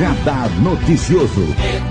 Radar Noticioso.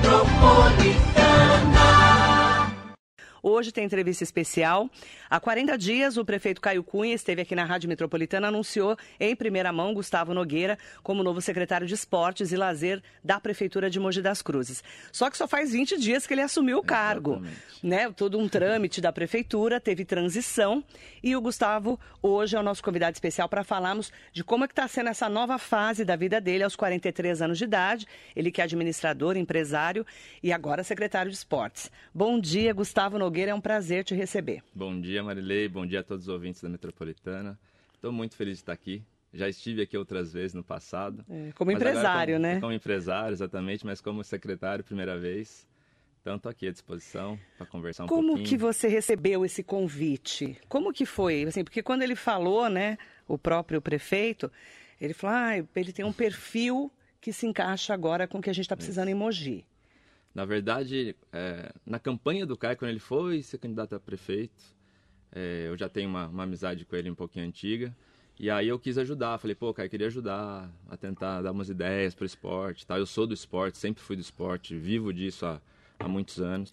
Hoje tem entrevista especial. Há 40 dias, o prefeito Caio Cunha esteve aqui na Rádio Metropolitana e anunciou em primeira mão Gustavo Nogueira como novo secretário de Esportes e Lazer da Prefeitura de Mogi das Cruzes. Só que só faz 20 dias que ele assumiu o cargo. Né? Todo um trâmite da Prefeitura, teve transição. E o Gustavo hoje é o nosso convidado especial para falarmos de como é que está sendo essa nova fase da vida dele aos 43 anos de idade. Ele que é administrador, empresário e agora secretário de Esportes. Bom dia, Gustavo Nogueira. Nogueira, é um prazer te receber. Bom dia, Marilei. Bom dia a todos os ouvintes da Metropolitana. Estou muito feliz de estar aqui. Já estive aqui outras vezes no passado. É, como empresário, como, né? Como empresário, exatamente, mas como secretário, primeira vez. Então, estou aqui à disposição para conversar um como pouquinho. Como que você recebeu esse convite? Como que foi? Assim, porque quando ele falou, né, o próprio prefeito, ele falou, ah, ele tem um perfil que se encaixa agora com o que a gente está precisando Isso. em Mogi. Na verdade, é, na campanha do Caio, quando ele foi ser candidato a prefeito, é, eu já tenho uma, uma, amizade com ele um pouquinho antiga. E aí eu quis ajudar. Falei, pô, Caio, queria ajudar a tentar dar umas ideias para o esporte. Tá? Eu sou do esporte, sempre fui do esporte, vivo disso há, há muitos anos.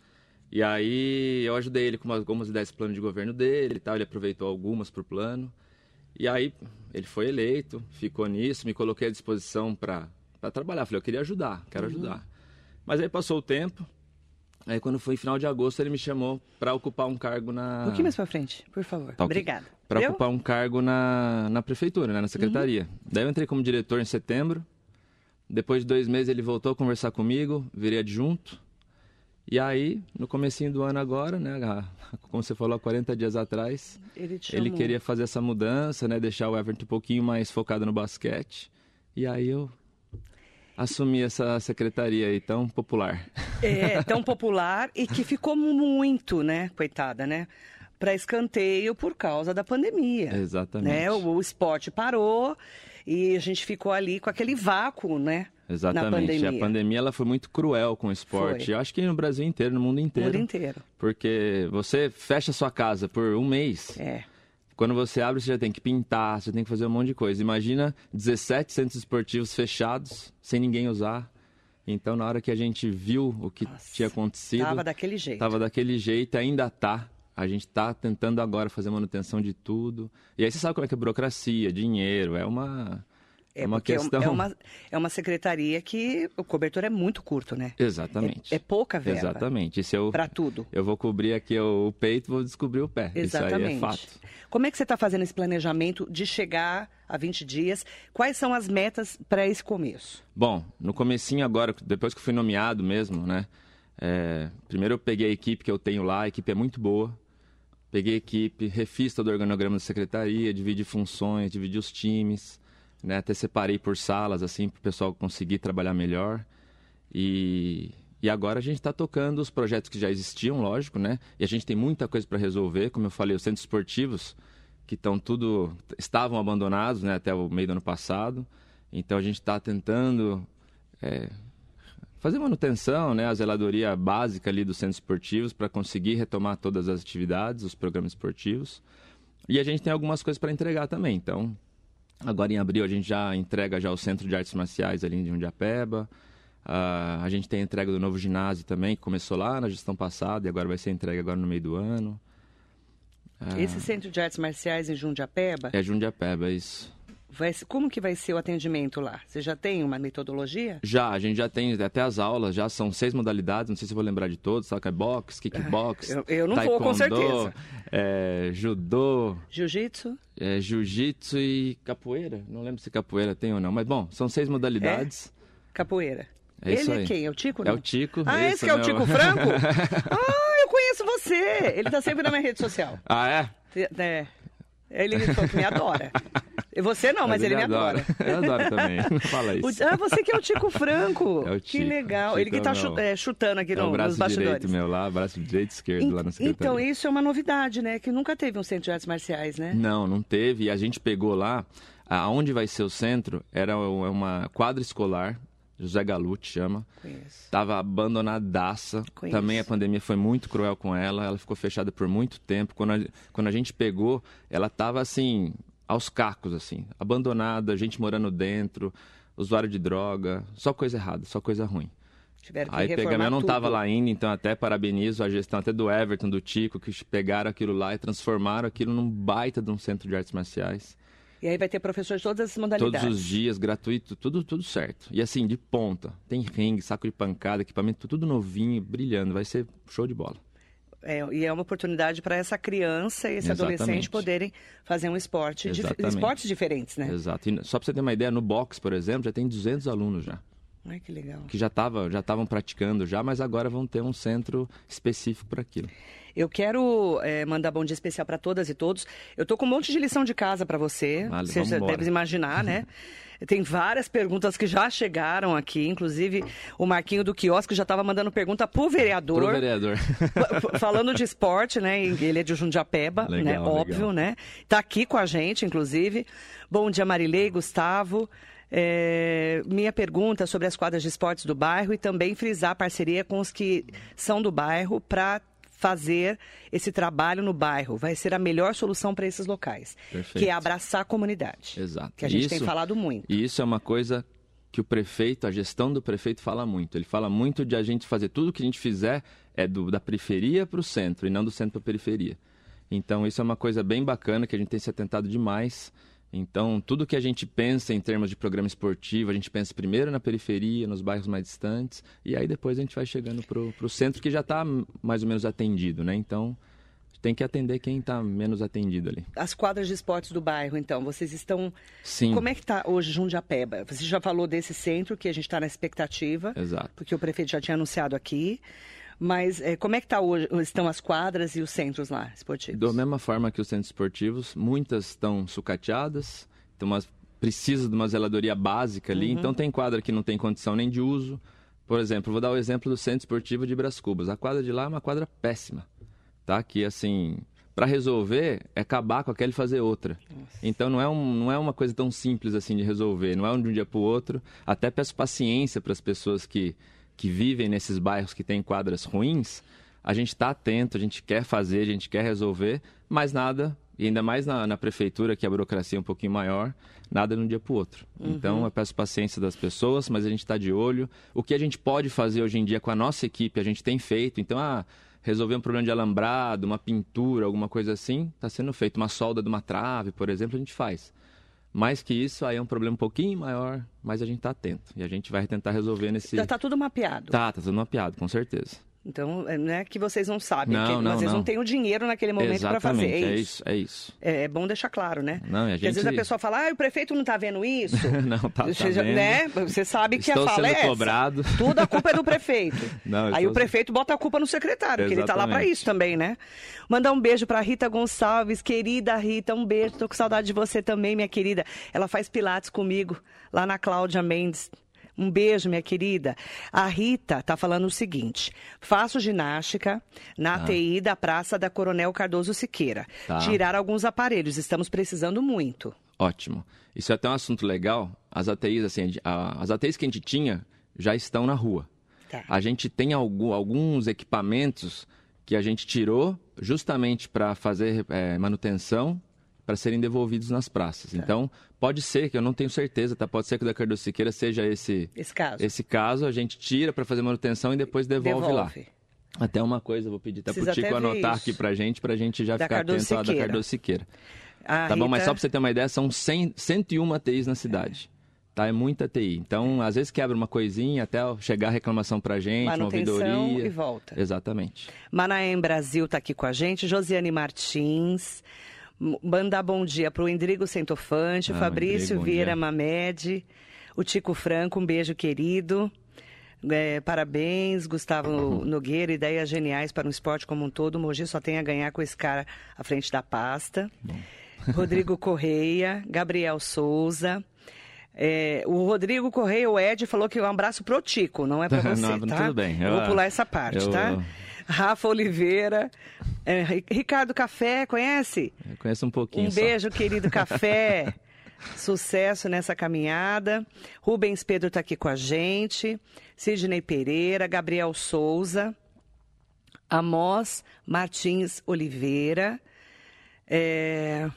E aí eu ajudei ele com algumas ideias do plano de governo dele e tal. Ele aproveitou algumas para o plano. E aí ele foi eleito, ficou nisso, me coloquei à disposição para trabalhar. Falei, eu queria ajudar, quero uhum. ajudar. Mas aí passou o tempo. Aí quando foi final de agosto, ele me chamou para ocupar um cargo na. Um pouquinho mais para frente, por favor. Tá, Obrigada. Para ocupar um cargo na, na prefeitura, né, na secretaria. Uhum. Daí eu entrei como diretor em setembro. Depois de dois meses ele voltou a conversar comigo, virei adjunto. E aí, no comecinho do ano agora, né, como você falou, há 40 dias atrás, ele, ele queria fazer essa mudança, né, deixar o Everton um pouquinho mais focado no basquete. E aí eu assumir essa secretaria aí tão popular. É, tão popular e que ficou muito, né, coitada, né? Para escanteio por causa da pandemia. Exatamente. Né? O, o esporte parou e a gente ficou ali com aquele vácuo, né? Exatamente. Pandemia. A pandemia ela foi muito cruel com o esporte. Foi. Eu acho que no Brasil inteiro, no mundo inteiro. No mundo inteiro. Porque você fecha sua casa por um mês. É. Quando você abre, você já tem que pintar, você tem que fazer um monte de coisa. Imagina 17 centros esportivos fechados, sem ninguém usar. Então, na hora que a gente viu o que Nossa, tinha acontecido. Estava daquele jeito. Estava daquele jeito, ainda está. A gente está tentando agora fazer manutenção de tudo. E aí você sabe como é que é burocracia, dinheiro, é uma é, é uma questão. É uma, é uma secretaria que o cobertor é muito curto, né? Exatamente. É, é pouca verba. Exatamente. Para tudo. Eu vou cobrir aqui o, peito, vou descobrir o pé. Exatamente. Isso é fato. Como é que você está fazendo esse planejamento de chegar a 20 dias? Quais são as metas para esse começo? Bom, no comecinho agora, depois que eu fui nomeado mesmo, né? É, primeiro eu peguei a equipe que eu tenho lá, a equipe é muito boa. Peguei a equipe, refiz todo o organograma da secretaria, dividi funções, dividi os times né? Até separei por salas, assim, para o pessoal conseguir trabalhar melhor. E, e agora a gente está tocando os projetos que já existiam, lógico, né? E a gente tem muita coisa para resolver. Como eu falei, os centros esportivos, que estão tudo... estavam abandonados, né? Até o meio do ano passado. Então a gente está tentando... É, fazer manutenção, né, a zeladoria básica ali dos centros esportivos para conseguir retomar todas as atividades, os programas esportivos. E a gente tem algumas coisas para entregar também. Então, Agora em abril a gente já entrega já o Centro de Artes Marciais ali em Jundiapeba. Uh, a gente tem a entrega do novo ginásio também, que começou lá na gestão passada e agora vai ser entregue agora no meio do ano. Uh, Esse Centro de Artes Marciais em Jundiapeba? É Jundiapeba, isso. Vai, como que vai ser o atendimento lá? Você já tem uma metodologia? Já, a gente já tem até as aulas, já são seis modalidades, não sei se vou lembrar de todos, sabe? É boxe, kickbox, eu, eu não taekwondo, vou, com certeza. É, judô... Jiu-jitsu? É, jiu-jitsu e capoeira, não lembro se capoeira tem ou não, mas bom, são seis modalidades. É? Capoeira. É Ele é quem? É o Tico? Não? É o Tico. Ah, esse que é o Tico Franco? ah, eu conheço você! Ele tá sempre na minha rede social. Ah, é? É. Ele falou que me adora. Você não, mas, mas ele, ele, me adora. adora. Eu adoro também. Fala isso. ah, você que é o Tico Franco. É o Tico. Que legal. Tico ele que está é, chutando aqui é no, nos bastidores. direito meu lá, braço direito e esquerdo lá na secretaria. Então, isso é uma novidade, né? Que nunca teve um centro de artes marciais, né? Não, não teve. E a gente pegou lá, aonde vai ser o centro, era uma quadra escolar, José Galute chama. Conheço. Tava abandonadaça. Conheço. Também a pandemia foi muito cruel com ela. Ela ficou fechada por muito tempo. Quando a, quando a gente pegou, ela tava assim, aos cacos, assim, abandonada, gente morando dentro, usuário de droga, só coisa errada, só coisa ruim. Tiveram que Aí pegamos, eu não estava lá ainda, então até parabenizo a gestão até do Everton, do Tico, que pegaram aquilo lá e transformaram aquilo num baita de um centro de artes marciais. E aí vai ter professor de todas as Todos modalidades. os dias, gratuito, tudo, tudo certo. E assim, de ponta. Tem ringue, saco de pancada, equipamento, tudo novinho, brilhando. Vai ser show de bola. É, e é uma oportunidade para essa criança e esse Exatamente. adolescente poderem fazer um esporte, dif- esportes diferentes, né? Exato. E só pra você ter uma ideia, no box, por exemplo, já tem 200 alunos já. Ai, que legal. Que já estavam já estavam praticando já, mas agora vão ter um centro específico para aquilo. Eu quero é, mandar bom dia especial para todas e todos. Eu tô com um monte de lição de casa para você. Vale, você já deve imaginar, né? Tem várias perguntas que já chegaram aqui, inclusive o Marquinho do quiosque já estava mandando pergunta pro vereador. Pro vereador. Falando de esporte, né? Ele é de Jundiapeba, né? Legal, Óbvio, legal. né? Tá aqui com a gente, inclusive. Bom dia, Marilei, Gustavo. É, minha pergunta sobre as quadras de esportes do bairro e também frisar a parceria com os que são do bairro para fazer esse trabalho no bairro. Vai ser a melhor solução para esses locais, Perfeito. que é abraçar a comunidade. Exato. Que a gente tem Isso- falado muito. E isso é uma coisa que o prefeito, a gestão do prefeito fala muito. Ele fala muito de a gente fazer tudo que a gente fizer é do, da periferia para o centro e não do centro para a periferia. Então isso é uma coisa bem bacana que a gente tem se atentado demais. Então tudo que a gente pensa em termos de programa esportivo, a gente pensa primeiro na periferia, nos bairros mais distantes e aí depois a gente vai chegando para o centro que já está mais ou menos atendido, né? Então tem que atender quem está menos atendido ali. As quadras de esportes do bairro, então, vocês estão... Sim. Como é que está hoje Jundiapeba? Você já falou desse centro que a gente está na expectativa. Exato. porque o prefeito já tinha anunciado aqui. Mas eh, como é que tá hoje, estão as quadras e os centros lá esportivos? Da mesma forma que os centros esportivos, muitas estão sucateadas, então umas, precisa de uma zeladoria básica ali, então tem quadra que não tem condição nem de uso. Por exemplo, vou dar o exemplo do centro esportivo de Bras Cubas. A quadra de lá é uma quadra péssima, tá? Que assim, para resolver é acabar com aquela e fazer outra. Então não é, um, não é uma coisa tão simples assim de resolver, não é de um dia para o outro. Até peço paciência para as pessoas que, que vivem nesses bairros que têm quadras ruins. A gente está atento, a gente quer fazer, a gente quer resolver, mas nada, e ainda mais na, na prefeitura, que a burocracia é um pouquinho maior, nada de um dia para o outro. Então eu peço paciência das pessoas, mas a gente está de olho. O que a gente pode fazer hoje em dia com a nossa equipe, a gente tem feito. Então, ah, resolver um problema de alambrado, uma pintura, alguma coisa assim, está sendo feito. Uma solda de uma trave, por exemplo, a gente faz. Mais que isso, aí é um problema um pouquinho maior, mas a gente está atento. E a gente vai tentar resolver nesse. Já está tudo mapeado. Tá, tá tudo mapeado, com certeza. Então, é, não é que vocês não sabem, Não, que não, às vezes não. não. tem o dinheiro naquele momento para fazer. É é isso. é isso. É, é bom deixar claro, né? Não, a Porque às vezes a gente- pessoa fala, ah, o prefeito não está vendo isso. Não, tá- tá Você, já- vendo. né? Você sabe que Estou a fala sendo é essa. cobrado. Tudo a culpa é do prefeito. Não, Aí o prefeito bota a culpa no secretário, que ele está lá para isso também, né? Mandar um beijo para Rita Gonçalves, querida Rita, um beijo. Tô com saudade de você também, minha querida. Ela faz pilates comigo lá na Cláudia Mendes. Um beijo, minha querida. A Rita tá falando o seguinte: faço ginástica na TI da Praça da Coronel Cardoso Siqueira. Tá. Tirar alguns aparelhos, estamos precisando muito. Ótimo. Isso é até um assunto legal. As ATIs, assim, a- as ATIs que a gente tinha já estão na rua. Tá. A gente tem algu- alguns equipamentos que a gente tirou justamente para fazer eh, manutenção para serem devolvidos nas praças. Tá. Então, pode ser que eu não tenho certeza, tá? Pode ser que o da Cardoso Siqueira seja esse Esse caso. esse caso, a gente tira para fazer manutenção e depois devolve, lá. Devolve. Até uma coisa, eu vou pedir até Precisa pro Tico anotar isso. aqui pra gente, pra gente já Da ficar Cardoso atento à da Siqueira. Cardoso Siqueira. A Tá bom, mas Rita- só pra você ter uma ideia, são 100, 101 ATIs na cidade. Tá, é muita TI. Então, às vezes quebra uma coisinha até chegar a reclamação pra gente, uma Manutenção ouvidoria. e volta. Exatamente. Manaém Brasil está aqui com a gente, Josiane Martins. Mandar bom dia para o Endrigo Centofante, Ah, Fabrício Endrigo, Vieira dia. Mamed, o Tico Franco, um beijo querido. É, parabéns, Gustavo Nogueira, ideias geniais para um esporte como um todo. O Mogi só tem a ganhar com esse cara à frente da pasta. Rodrigo Correia, Gabriel Souza. É, o Rodrigo Correia, o Ed, falou que um abraço pro Tico, não é para você, Não, tá? tudo bem. Eu Eu- vou pular essa parte, eu- tá? Rafa Oliveira, é, Ri- Ricardo Café, conhece? Eu conheço um pouquinho Um só. beijo, querido Café. Sucesso nessa caminhada. Rubens Pedro está aqui com a gente. Sidney Pereira, Gabriel Souza, Amós Martins Oliveira. É,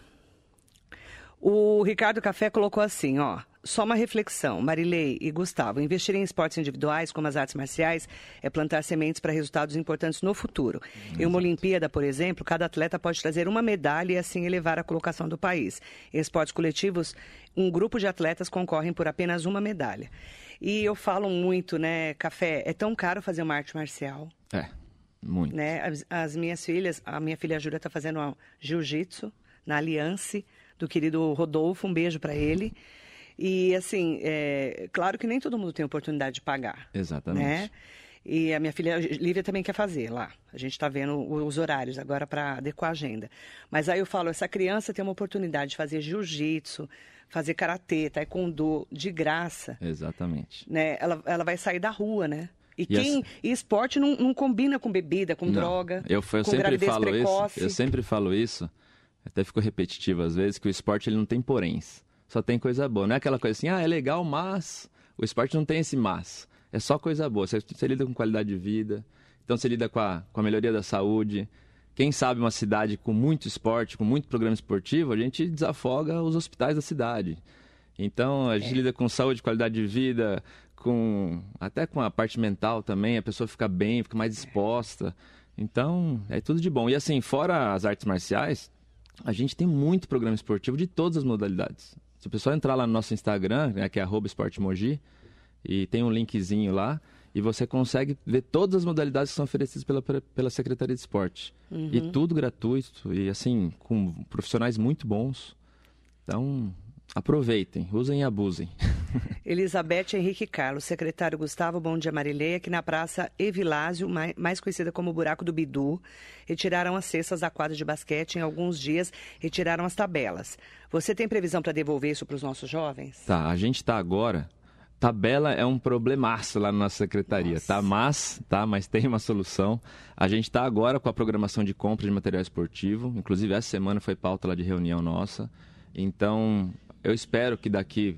O Ricardo Café colocou assim, ó. Só uma reflexão, Marilei e Gustavo. Investir em esportes individuais, como as artes marciais, é plantar sementes para resultados importantes no futuro. Em uma Olimpíada, por exemplo, cada atleta pode trazer uma medalha e assim elevar a colocação do país. Em esportes coletivos, um grupo de atletas concorrem por apenas uma medalha. E eu falo muito, né, Café, é tão caro fazer uma arte marcial. É, muito. Né? As, as minhas filhas, a minha filha Júlia está fazendo jiu-jitsu na Aliança do querido Rodolfo, um beijo para ele. E, assim, é, claro que nem todo mundo tem oportunidade de pagar. Exatamente. Né? E a minha filha Lívia também quer fazer lá. A gente está vendo os horários agora para adequar a agenda. Mas aí eu falo, essa criança tem uma oportunidade de fazer jiu-jitsu, fazer karatê, taekwondo, de graça. Exatamente. Né? Ela, ela vai sair da rua, né? E, e quem essa... e esporte não, não, combina com bebida, com não. droga, eu, eu com sempre falo precoce. Isso, eu sempre falo isso, até fico repetitivo às vezes, que o esporte ele não tem poréns só tem coisa boa. Não é aquela coisa assim, ah, é legal, mas. O esporte não tem esse mas. É só coisa boa. Você, você lida com qualidade de vida, então você lida com a, com a melhoria da saúde. Quem sabe uma cidade com muito esporte, com muito programa esportivo, a gente desafoga os hospitais da cidade. Então, a gente é. lida com saúde, qualidade de vida, com até com a parte mental também, a pessoa fica bem, fica mais disposta. Então, é tudo de bom. E assim, fora as artes marciais, a gente tem muito programa esportivo de todas as modalidades. Se o pessoal entrar lá no nosso Instagram, né, que é esportemoji, e tem um linkzinho lá, e você consegue ver todas as modalidades que são oferecidas pela, pela Secretaria de Esporte. Uhum. E tudo gratuito, e assim, com profissionais muito bons. Então, aproveitem, usem e abusem. Elizabeth Henrique Carlos, secretário Gustavo Bom Dia Marileia, aqui na Praça Evilásio, mais conhecida como Buraco do Bidu, retiraram as cestas da quadra de basquete em alguns dias, retiraram as tabelas. Você tem previsão para devolver isso para os nossos jovens? Tá, a gente está agora Tabela é um problemaço lá na nossa secretaria, tá? nossa. tá? Mas, tá? Mas tem uma solução. A gente está agora com a programação de compra de material esportivo. Inclusive, essa semana foi pauta lá de reunião nossa. Então, eu espero que daqui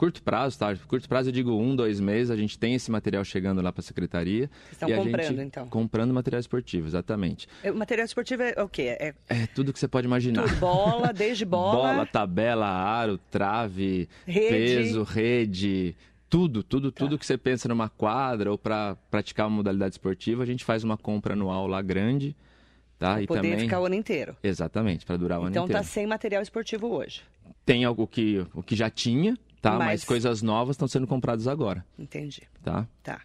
curto prazo, tá? Curto prazo eu digo um, dois meses, a gente tem esse material chegando lá para a secretaria. Vocês estão comprando, gente, então? Comprando material esportivo, exatamente. O material esportivo é o quê? É, é tudo que você pode imaginar. Tudo, bola, desde bola... bola, tabela, aro, trave, rede. peso, rede... Tudo, tudo, tá. tudo que você pensa numa quadra ou para praticar uma modalidade esportiva, a gente faz uma compra anual lá grande. Tá? Pra e poder também... ficar o ano inteiro. Exatamente, para durar o então, ano inteiro. Então tá sem material esportivo hoje. Tem algo que, o que já tinha, tá? Mas, mas coisas novas estão sendo compradas agora. Entendi. Tá? Tá.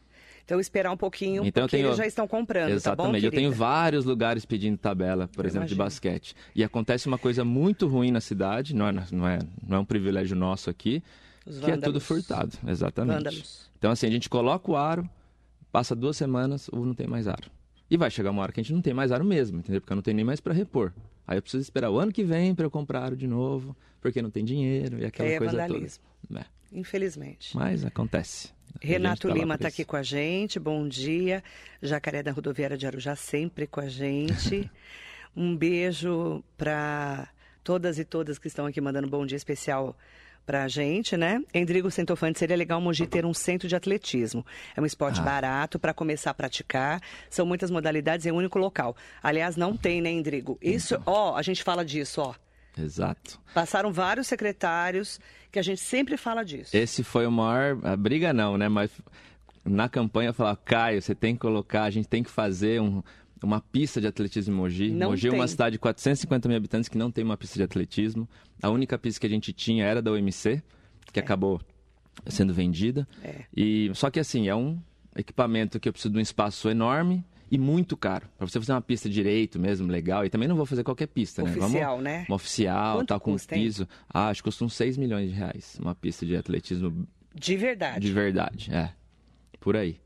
Então esperar um pouquinho, então, porque tenho... eles já estão comprando, Exatamente. Tá bom, eu tenho vários lugares pedindo tabela, por eu exemplo, imagino. de basquete. E acontece uma coisa muito ruim na cidade, não é, não é, não é um privilégio nosso aqui, Os que vândalos. é tudo furtado. Exatamente. Vândalos. Então, assim, a gente coloca o aro, passa duas semanas, ou não tem mais aro. E vai chegar uma hora que a gente não tem mais aro mesmo, entendeu? Porque não tenho nem mais para repor. Aí eu preciso esperar o ano que vem para eu comprar de novo, porque não tem dinheiro e aquela é coisa vandalismo. toda. É. Infelizmente. Mas acontece. Renato tá Lima está aqui com a gente. Bom dia. Jacaré da Rodoviária de Arujá sempre com a gente. um beijo para todas e todas que estão aqui mandando bom dia especial para a gente, né? Endrigo Centofante, seria legal Mogi ter um centro de atletismo. É um esporte ah. barato para começar a praticar. São muitas modalidades, é um único local. Aliás, não tem, né, Endrigo? Isso, então. ó, a gente fala disso, ó. Exato. Passaram vários secretários que a gente sempre fala disso. Esse foi o maior. A briga não, né? Mas na campanha falar, Caio, você tem que colocar, a gente tem que fazer um, uma pista de atletismo em Mogi. Não Mogi tem. é uma cidade de 450 mil habitantes que não tem uma pista de atletismo. A única pista que a gente tinha era da OMC, que é. acabou sendo vendida. É. E só que assim, é um equipamento que eu preciso de um espaço enorme e muito caro. Para você fazer uma pista direito mesmo, legal. E também não vou fazer qualquer pista, né? Oficial, Vamos, né? Uma oficial, Quanto tal, com custa, piso. Ah, acho que custa uns 6 milhões de reais. Uma pista de atletismo. De verdade. De verdade, é. Por aí.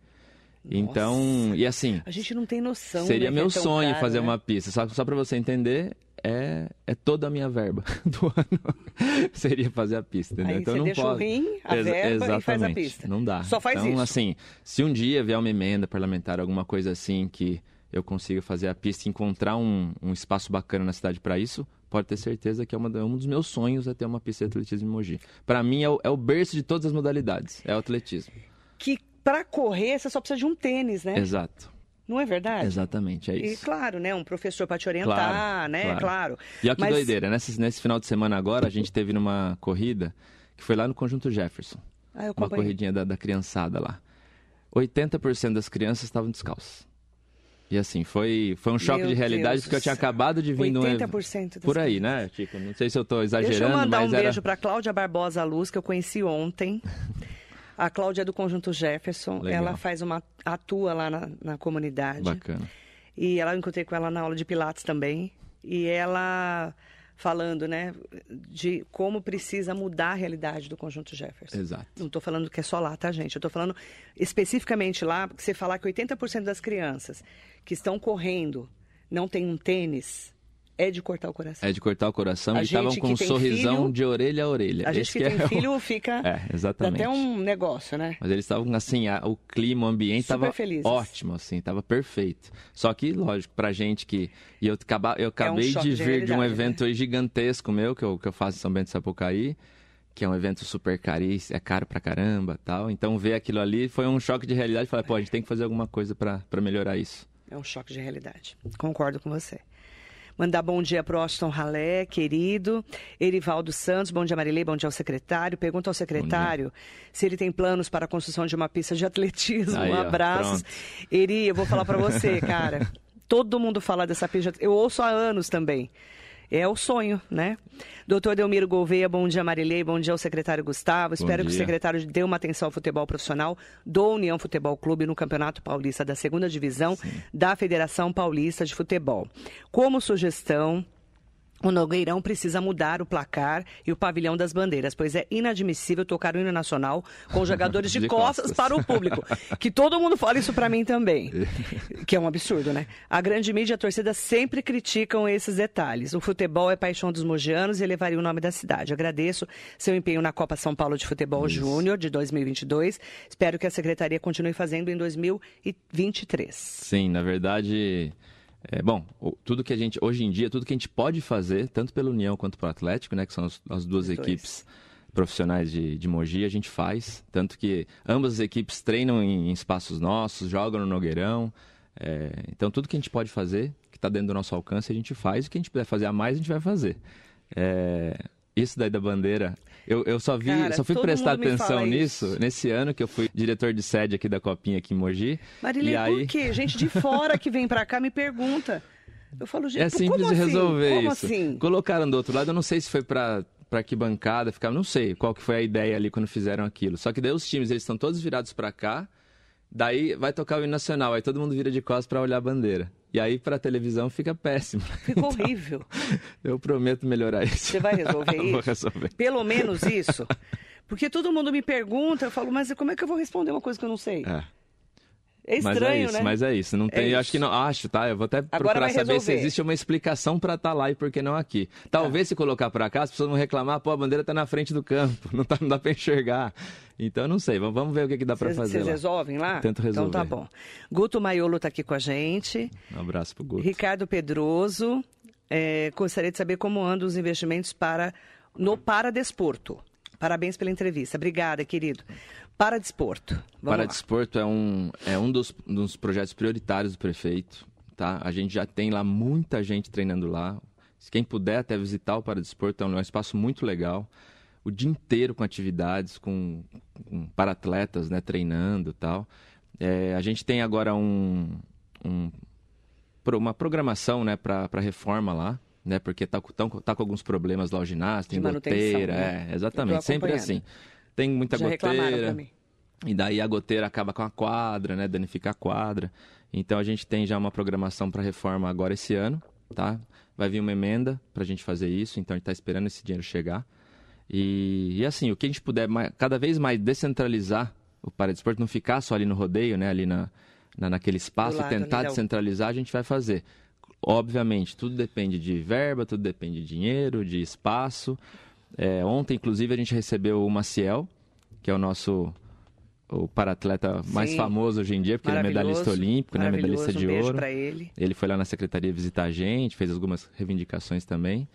Então, e assim. A gente não tem noção. Seria né, meu é sonho caro, fazer né? uma pista. Só, só para você entender, é, é toda a minha verba do ano. Seria fazer a pista, né? Aí então você não deixa pode. o rim, a Ex verba exatamente. e faz a pista. Não dá. Só faz então, isso. assim, se um dia vier uma emenda parlamentar, alguma coisa assim que eu consiga fazer a pista e encontrar um, um espaço bacana na cidade para isso, pode ter certeza que é uma, um dos meus sonhos é ter uma pista de atletismo em Mogi. Para mim é o, é o berço de todas as modalidades, é o atletismo. Que para correr você só precisa de um tênis, né? Exato. Não é verdade? Exatamente, é isso. E claro, né? Um professor para te orientar, claro, né? Claro. claro. E olha que Mas... doideira, nesse, nesse final de semana agora, a gente teve numa corrida que foi lá no Conjunto Jefferson. Ah, eu uma corridinha da, da criançada lá. 80% das crianças estavam descalças. E assim, foi, foi um choque Meu de realidade, Deus porque eu tinha acabado de vir de um ev- 80% das Por aí, né, Chico? Não sei se eu estou exagerando, Deixa eu mandar mas um era... beijo para Cláudia Barbosa Luz, que eu conheci ontem. A Cláudia é do Conjunto Jefferson. Legal. Ela faz uma. atua lá na, na comunidade. Bacana. E ela eu encontrei com ela na aula de Pilates também. E ela falando, né, de como precisa mudar a realidade do Conjunto Jefferson. Exato. Não estou falando que é só lá, tá, gente? Eu estou falando especificamente lá, porque você falar que 80% das crianças que estão correndo não tem um tênis, é de cortar o coração. É de cortar o coração A e estavam com que um sorrisão filho- de orelha a orelha. A gente Esse que tem é o- filho fica. É, exatamente. até um negócio, né? Mas eles estavam assim, a- o clima, o ambiente estava ótimo, assim, estava perfeito. Só que, lógico, pra gente que. E eu, acaba, eu acabei É choque de de vir de um realidade, né? evento aí gigantesco meu, que eu, que eu faço em São Bento de Sapucaí, que é um evento super caríssimo, é caro pra caramba tal. Então ver aquilo ali foi um choque de realidade. Falei, pô, a gente tem que fazer alguma coisa pra melhorar isso. É um choque de realidade. Concordo com você. Mandar bom dia para o Austin Ralé, querido. Erivaldo Santos, bom dia Marilei, bom dia ao secretário. Pergunta ao secretário se ele tem planos para a construção de uma pista de atletismo. Aí, Abraços. pronto. Eri, eu vou falar para você, cara. Todo mundo fala dessa pista. Eu ouço há anos também. É o sonho, né? Doutor Delmiro Gouveia, bom dia Marilei, bom dia ao secretário Gustavo. Espero que o secretário dê uma atenção ao futebol profissional do União Futebol Clube no Campeonato Paulista da Segunda Divisão da Federação Paulista de Futebol. Como sugestão, o Nogueirão precisa mudar o placar e o pavilhão das bandeiras, pois é inadmissível tocar o hino nacional com jogadores de, De costas, costas. para o público. Que todo mundo fala isso para mim também. Que é um absurdo, né? A grande mídia e a torcida sempre criticam esses detalhes. O futebol é paixão dos mogianos e elevaria o nome da cidade. Agradeço seu empenho na Copa São Paulo de Futebol Júnior de 2022. Espero que a secretaria continue fazendo em 2023. Sim, na verdade, é, bom, tudo que a gente, hoje em dia, tudo que a gente pode fazer, tanto pela União quanto pelo Atlético, né, que são as, as duas dois. equipes profissionais de, de Mogi, a gente faz. Tanto que ambas as equipes treinam em, em espaços nossos, jogam no Nogueirão. é, então, tudo que a gente pode fazer, que está dentro do nosso alcance, a gente faz. O que a gente puder fazer a mais, a gente vai fazer. É, isso daí da bandeira, eu, eu só vi, Cara, só fui prestar atenção nisso isso. nesse ano que eu fui diretor de sede aqui da Copinha aqui em Mogi. Marilei, e aí... por quê? Gente de fora que vem pra cá me pergunta. Eu falo, gente, É simples como de assim? resolver como isso. assim? Colocaram do outro lado, eu não sei se foi pra, pra que bancada, ficava, não sei qual que foi a ideia ali quando fizeram aquilo. Só que daí os times, eles estão todos virados pra cá, daí vai tocar o hino nacional, aí todo mundo vira de costas pra olhar a bandeira. E aí pra televisão fica péssimo. Ficou horrível. Eu prometo melhorar isso. Você vai resolver Vou isso? resolver. Pelo menos isso. Porque todo mundo me pergunta, eu falo, mas como é que eu vou responder uma coisa que eu não sei? É. É Mas é estranho, isso, né? mas é isso. Não É tem, eu isso. acho que não. Acho, tá? Eu vou até procurar saber se existe uma explicação pra estar lá e por que não aqui. Talvez se colocar pra cá, as pessoas vão reclamar, pô, a bandeira tá na frente do campo, não, tá, não dá pra enxergar. Então não sei, vamos, ver o que, que dá Vocês fazer vocês lá. resolvem lá? Tento resolver. Então tá bom. Guto Maiolo está aqui com a gente. Um abraço pro Guto. Ricardo Pedroso. é, gostaria de saber como andam os investimentos para no Paradesporto. Parabéns pela entrevista. Obrigada, querido. Paradesporto. Vamos Para lá. Desporto é um, é um dos, dos projetos prioritários do prefeito. Tá? A gente já tem lá muita gente treinando lá. Se quem puder até visitar o Para Desporto, é um, é um espaço muito legal. O dia inteiro com atividades, com, com para-atletas né, treinando e tal. É, a gente tem agora um, um- uma programação né, para reforma lá. Né, porque tá, tão- tá com alguns problemas lá o ginásio, tem goteira, né? é, exatamente, sempre assim. Tem muita Já goteira. E daí a goteira acaba com a quadra, né? Danifica a quadra. Então a gente tem já uma programação para reforma agora esse ano, tá? Vai vir uma emenda para a gente fazer isso, então a gente está esperando esse dinheiro chegar. E, e assim, o que a gente puder mais- cada vez mais descentralizar o paradesporto, não ficar só ali no rodeio, né? Ali na, na- naquele espaço, Do e lado, tentar descentralizar, a gente vai fazer. Obviamente, tudo depende de verba, tudo depende de dinheiro, de espaço. É, ontem, inclusive, a gente recebeu o Maciel, que é o nosso o para-atleta mais Sim. famoso hoje em dia, porque ele é medalhista olímpico, né, medalhista de um ouro. para ele. Ele foi lá na secretaria visitar a gente, fez algumas reivindicações também.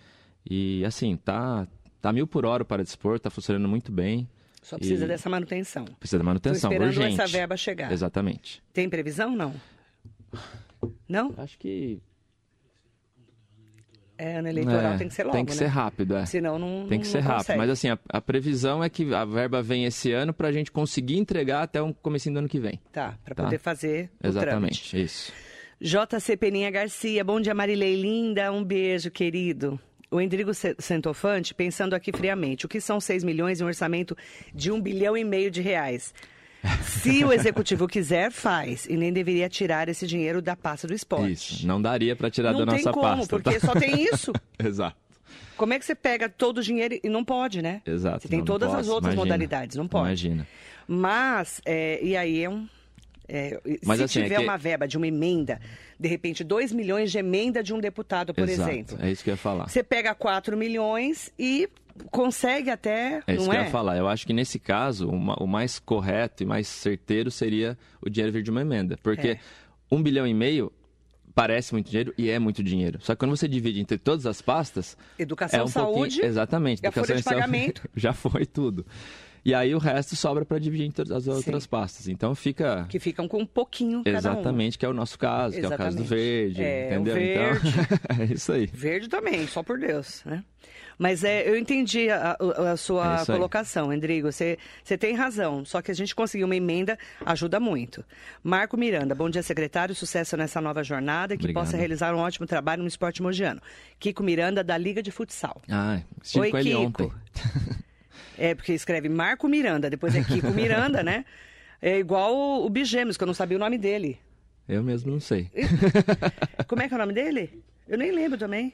E assim, tá tá mil por hora o para-desporto, tá funcionando muito bem. Só precisa E- dessa manutenção. Precisa Estou manutenção, esperando urgente. essa verba chegar. Exatamente. Tem previsão, não? Não? Acho que É, ano eleitoral É, tem que ser logo, Tem que né? ser rápido, é. Senão não Tem que não- ser não rápido. consegue. Mas assim, a, a previsão é que a verba vem esse ano para a gente conseguir entregar até o comecinho do ano que vem. Tá, para Tá. poder fazer. Exatamente, isso. JC Peninha Garcia, bom dia Marilei linda, um beijo querido. O Endrigo Sentofante, pensando aqui friamente, o que são 6 milhões em um orçamento de um bilhão e meio de reais? Se o executivo quiser, faz. E nem deveria tirar esse dinheiro da pasta do esporte. Isso. Não daria para tirar Não da tem nossa como, pasta. porque tá? só tem isso. Exato. Como é que você pega todo o dinheiro e não pode, né? Exato. Você tem não, não todas as posso, outras imagina. modalidades, não pode. Imagina. Mas, é, e aí é um. é, Mas, se assim, é tiver que- uma verba de uma emenda, de repente 2 milhões de emenda de um deputado, por Exato. exemplo. É isso que eu ia falar. Você pega 4 milhões e consegue até, É isso que eu é? ia falar. Eu acho que nesse caso, o ma- o mais correto e mais certeiro seria o dinheiro vir de uma emenda. Porque É. um bilhão e meio parece muito dinheiro e é muito dinheiro. Só que quando você divide entre todas as pastas. Educação, é um saúde. Exatamente. e a folha educação de e saúde pagamento. Já foi tudo. E aí o resto sobra para dividir entre as outras pastas. Então fica. Que ficam com um pouquinho cada um. Exatamente, que é o nosso caso, que é o caso do Exatamente. verde, É, entendeu? verde. Então, é isso aí. Verde também, só por Deus, né? Mas é, eu entendi a, a- sua É colocação, Endrigo. Você, você tem razão. Só que a gente conseguir uma emenda ajuda muito. Marco Miranda, bom dia, secretário. Sucesso nessa nova jornada que Obrigado. possa realizar um ótimo trabalho no esporte mogiano. Kiko Miranda, da Liga de Futsal. Ah, estive Oi, com ele Kiko. ontem. É, porque escreve Marco Miranda, depois é Kiko Miranda, né? É igual o, o Bigêmeos, que eu não sabia o nome dele. Eu mesmo não sei. Como é que é o nome dele? Eu nem lembro também.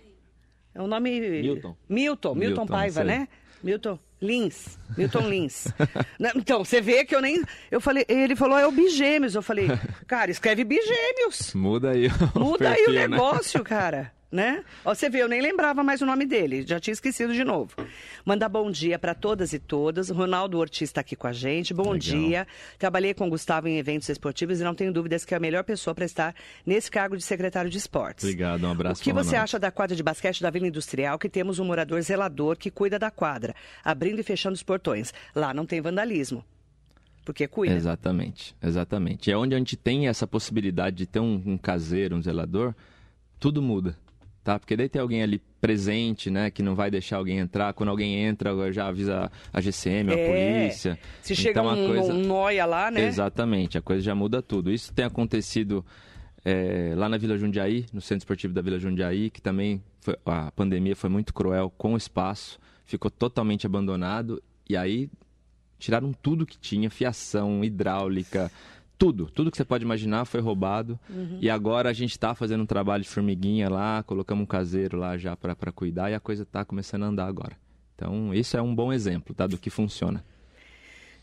É o nome. Milton. Milton, Milton, Milton, Paiva, né? Milton Lins. Milton Lins. Então, você vê que eu nem. Eu falei, ele falou, é o Bigêmeos. Eu falei, cara, escreve Bigêmeos. Muda aí o Muda aí o perfil, né? negócio, cara. Né? Ó, você vê, eu nem lembrava mais o nome dele, já tinha esquecido de novo. Mandar bom dia para todas e todas. Ronaldo Ortiz está aqui com a gente. Bom Legal. dia. Trabalhei com o Gustavo em eventos esportivos e não tenho dúvidas que é a melhor pessoa para estar nesse cargo de secretário de esportes. Obrigado, um abraço O que você Ronaldo. acha da quadra de basquete da Vila Industrial, que temos um morador zelador que cuida da quadra, abrindo e fechando os portões? Lá não tem vandalismo. Porque cuida. Exatamente, exatamente. É onde a gente tem essa possibilidade de ter um, um caseiro, um zelador, tudo muda, tá? Porque daí tem alguém ali presente, né, que não vai deixar alguém entrar. Quando alguém entra, já avisa a GCM, a É. polícia. Se chega Então, a um, coisa- um noia lá, né? Exatamente, a coisa já muda tudo. Isso tem acontecido é, lá na Vila Jundiaí, no Centro Esportivo da Vila Jundiaí, que também foi- a pandemia foi muito cruel com o espaço, ficou totalmente abandonado e aí tiraram tudo que tinha, fiação, hidráulica, tudo, tudo que você pode imaginar foi roubado. E agora a gente está fazendo um trabalho de formiguinha lá, colocamos um caseiro lá já para cuidar e a coisa está começando a andar agora. Então, isso é um bom exemplo, tá, do que funciona.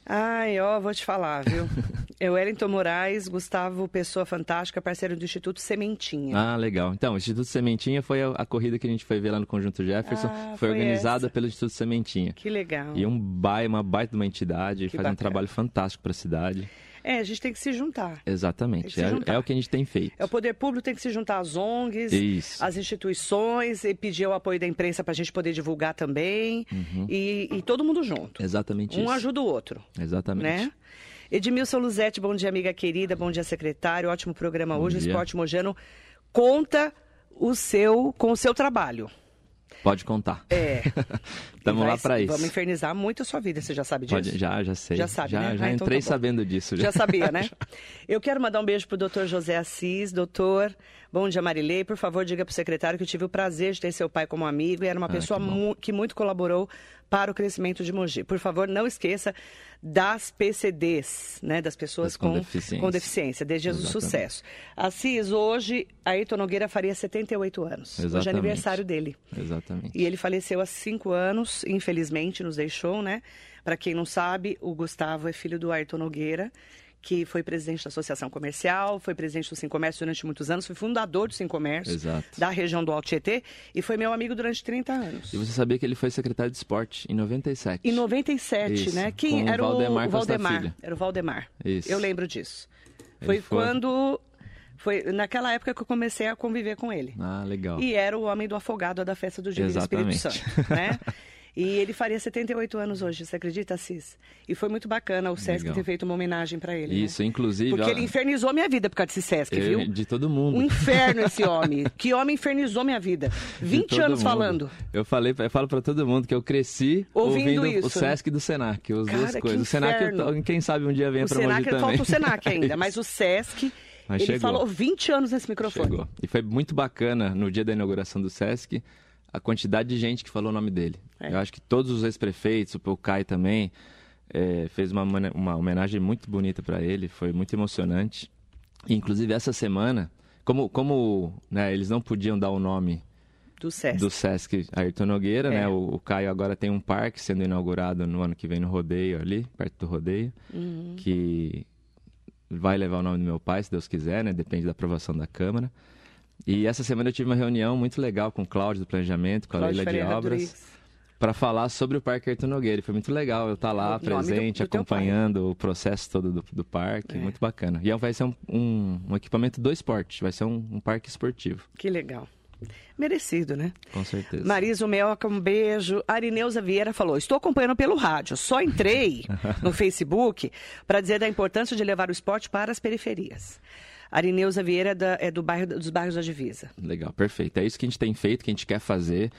Ai, ó, vou te falar, viu? Eu, Wellington Moraes, Gustavo Pessoa Fantástica, parceiro do Instituto Sementinha. Ah, legal. Então, o Instituto Sementinha foi a, a corrida que a gente foi ver lá no Conjunto Jefferson. Ah, foi, foi organizada essa. pelo Instituto Sementinha. Que legal. E um bai, uma baita de uma entidade, Que faz um bacana. trabalho fantástico para a cidade. É, a gente tem que se juntar. Exatamente. se É, juntar. é o que a gente tem feito. É, o poder público tem que se juntar às ONGs, Isso. às instituições, e pedir o apoio da imprensa para a gente poder divulgar também. E, e todo mundo junto. Exatamente Um Uhum. isso. ajuda o outro. Exatamente. né? Edmilson Luzete, bom dia, amiga querida, bom dia, secretário. Ótimo programa Bom hoje. O dia. Esporte Mojano conta o seu, com o seu trabalho. Pode contar. É. Tamo E vai- lá para isso. Vamos infernizar muito a sua vida, você já sabe disso? Pode- já, já sei. Já sabe, já, né? Já Ah, então entrei tá sabendo disso. Já sabia, né? Eu quero mandar um beijo pro doutor José Assis. Doutor, bom dia, Marilei. Por favor, diga pro secretário que eu tive o prazer de ter seu pai como amigo e era uma Ah, pessoa que mu- que muito colaborou para o crescimento de Mogi. Por favor, não esqueça das PCDs, né? Das pessoas com com, deficiência. com deficiência, desde Exatamente. sucesso. Assis, hoje, Ayrton Nogueira faria 78 anos. Hoje é Exatamente. aniversário dele. Exatamente. E ele faleceu há cinco anos, infelizmente, nos deixou, né? Para quem não sabe, o Gustavo é filho do Ayrton Nogueira, que foi presidente da Associação Comercial, foi presidente do Sim Comércio durante muitos anos, foi fundador do Sim Comércio, Exato. da região do Alto Tietê, e foi meu amigo durante 30 anos. E você sabia que ele foi secretário de esporte em 97? Em 97, Isso, né? com Quem o era Valdemar o Valdemar? Era o Valdemar. Isso. Eu lembro disso. Foi, foi- quando. Foi naquela época que eu comecei a conviver com ele. Ah, legal. E era o homem do afogado da festa do Dia do Espírito. Santo, né? E ele faria 78 anos hoje, você acredita, Assis? E foi muito bacana o Sesc Legal. ter feito uma homenagem para ele. né? Isso, inclusive. Porque ó, ele infernizou minha vida por causa desse Sesc, eu- viu? De todo mundo. Um inferno esse homem. Que homem infernizou minha vida. De 20 todo anos mundo. falando. Eu falei, eu falo pra todo mundo que eu cresci Ouvindo ouvindo, isso, o Sesc e do Senac, as Cara, duas coisas. O Senac, quem sabe um dia venha O pra Mogi Senac, também. falta o Senac ainda, mas o Sesc, Mas ele chegou. falou 20 anos nesse microfone. Chegou. E foi muito bacana no dia da inauguração do Sesc a quantidade de gente que falou o nome dele. É. Eu acho que todos os ex-prefeitos, o Caio também, eh, fez uma, uma homenagem muito bonita para ele, foi muito emocionante. E, inclusive essa semana, como, como né, eles não podiam dar o nome Do Sesc. do Sesc Ayrton Nogueira, É. né? O, o Caio agora tem um parque sendo inaugurado no ano que vem no Rodeio ali, perto do Rodeio, Uhum. que vai levar o nome do meu pai, se Deus quiser, né? Depende da aprovação da Câmara. E essa semana eu tive uma reunião muito legal com o Cláudio do Planejamento, com a Cláudio Leila de Obras, para falar sobre o Parque Ayrton Nogueira. E foi muito legal eu estar lá nome do- presente, do pai. acompanhando o processo todo do, do parque, É. muito bacana. E vai ser um, um- um equipamento do esporte, vai ser um, um parque esportivo, Que legal. Merecido, né? com certeza. Marisa Melca, um beijo. Arineuza Vieira falou: Estou acompanhando pelo rádio. Só entrei no Facebook para dizer da importância de levar o esporte para as periferias. Arineuza Vieira é, da- é do bairro, dos bairros da Divisa. Legal, perfeito. É isso que a gente tem feito, que a gente quer fazer.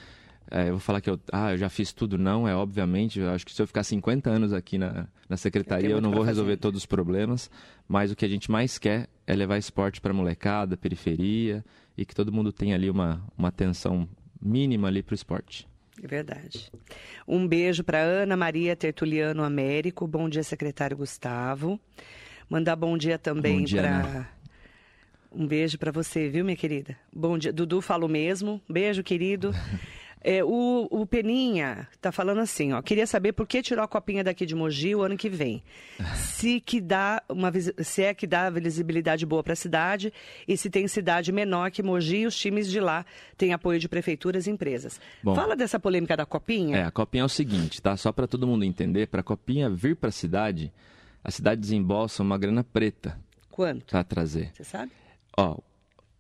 É, eu vou falar que eu, ah, eu já fiz tudo, não, é obviamente. Eu acho que se eu ficar 50 anos aqui na, na secretaria, eu muito não vou fazer resolver ainda. todos os problemas. Mas o que a gente mais quer é levar esporte para molecada, periferia e que todo mundo tenha ali uma, uma atenção mínima ali para o esporte. É verdade. Um beijo para Ana Maria Tertuliano Américo. Bom dia, secretário Gustavo. Mandar bom dia também para. Um beijo para você, viu, minha querida? Bom dia. Dudu fala o mesmo. Beijo, querido. É, o, o Peninha tá falando assim, ó. Queria saber por que tirou a copinha daqui de Mogi o ano que vem. Se, que dá uma, se é que dá visibilidade boa para a cidade e se tem cidade menor que Mogi e os times de lá têm apoio de prefeituras e empresas. Bom. Fala dessa polêmica da copinha. É, a copinha é o seguinte, tá? Só para todo mundo entender, para a copinha vir para a cidade, a cidade desembolsa uma grana preta Quanto? para trazer. Você sabe? Ó,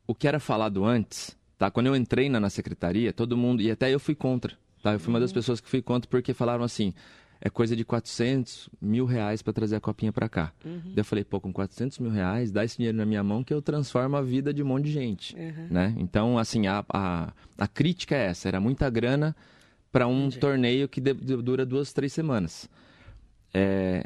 o que era falado antes, tá? Quando eu entrei na, na secretaria, todo mundo, e até eu fui contra, tá? Eu fui uma das pessoas que fui contra porque falaram assim, é coisa de 400 mil reais para trazer a copinha para cá. Daí eu falei, pô, com 400 mil reais, dá esse dinheiro na minha mão que eu transformo a vida de um monte de gente, né? Então, assim, a, a, a crítica é essa, era muita grana para um torneio que de- de- dura duas, três semanas. É,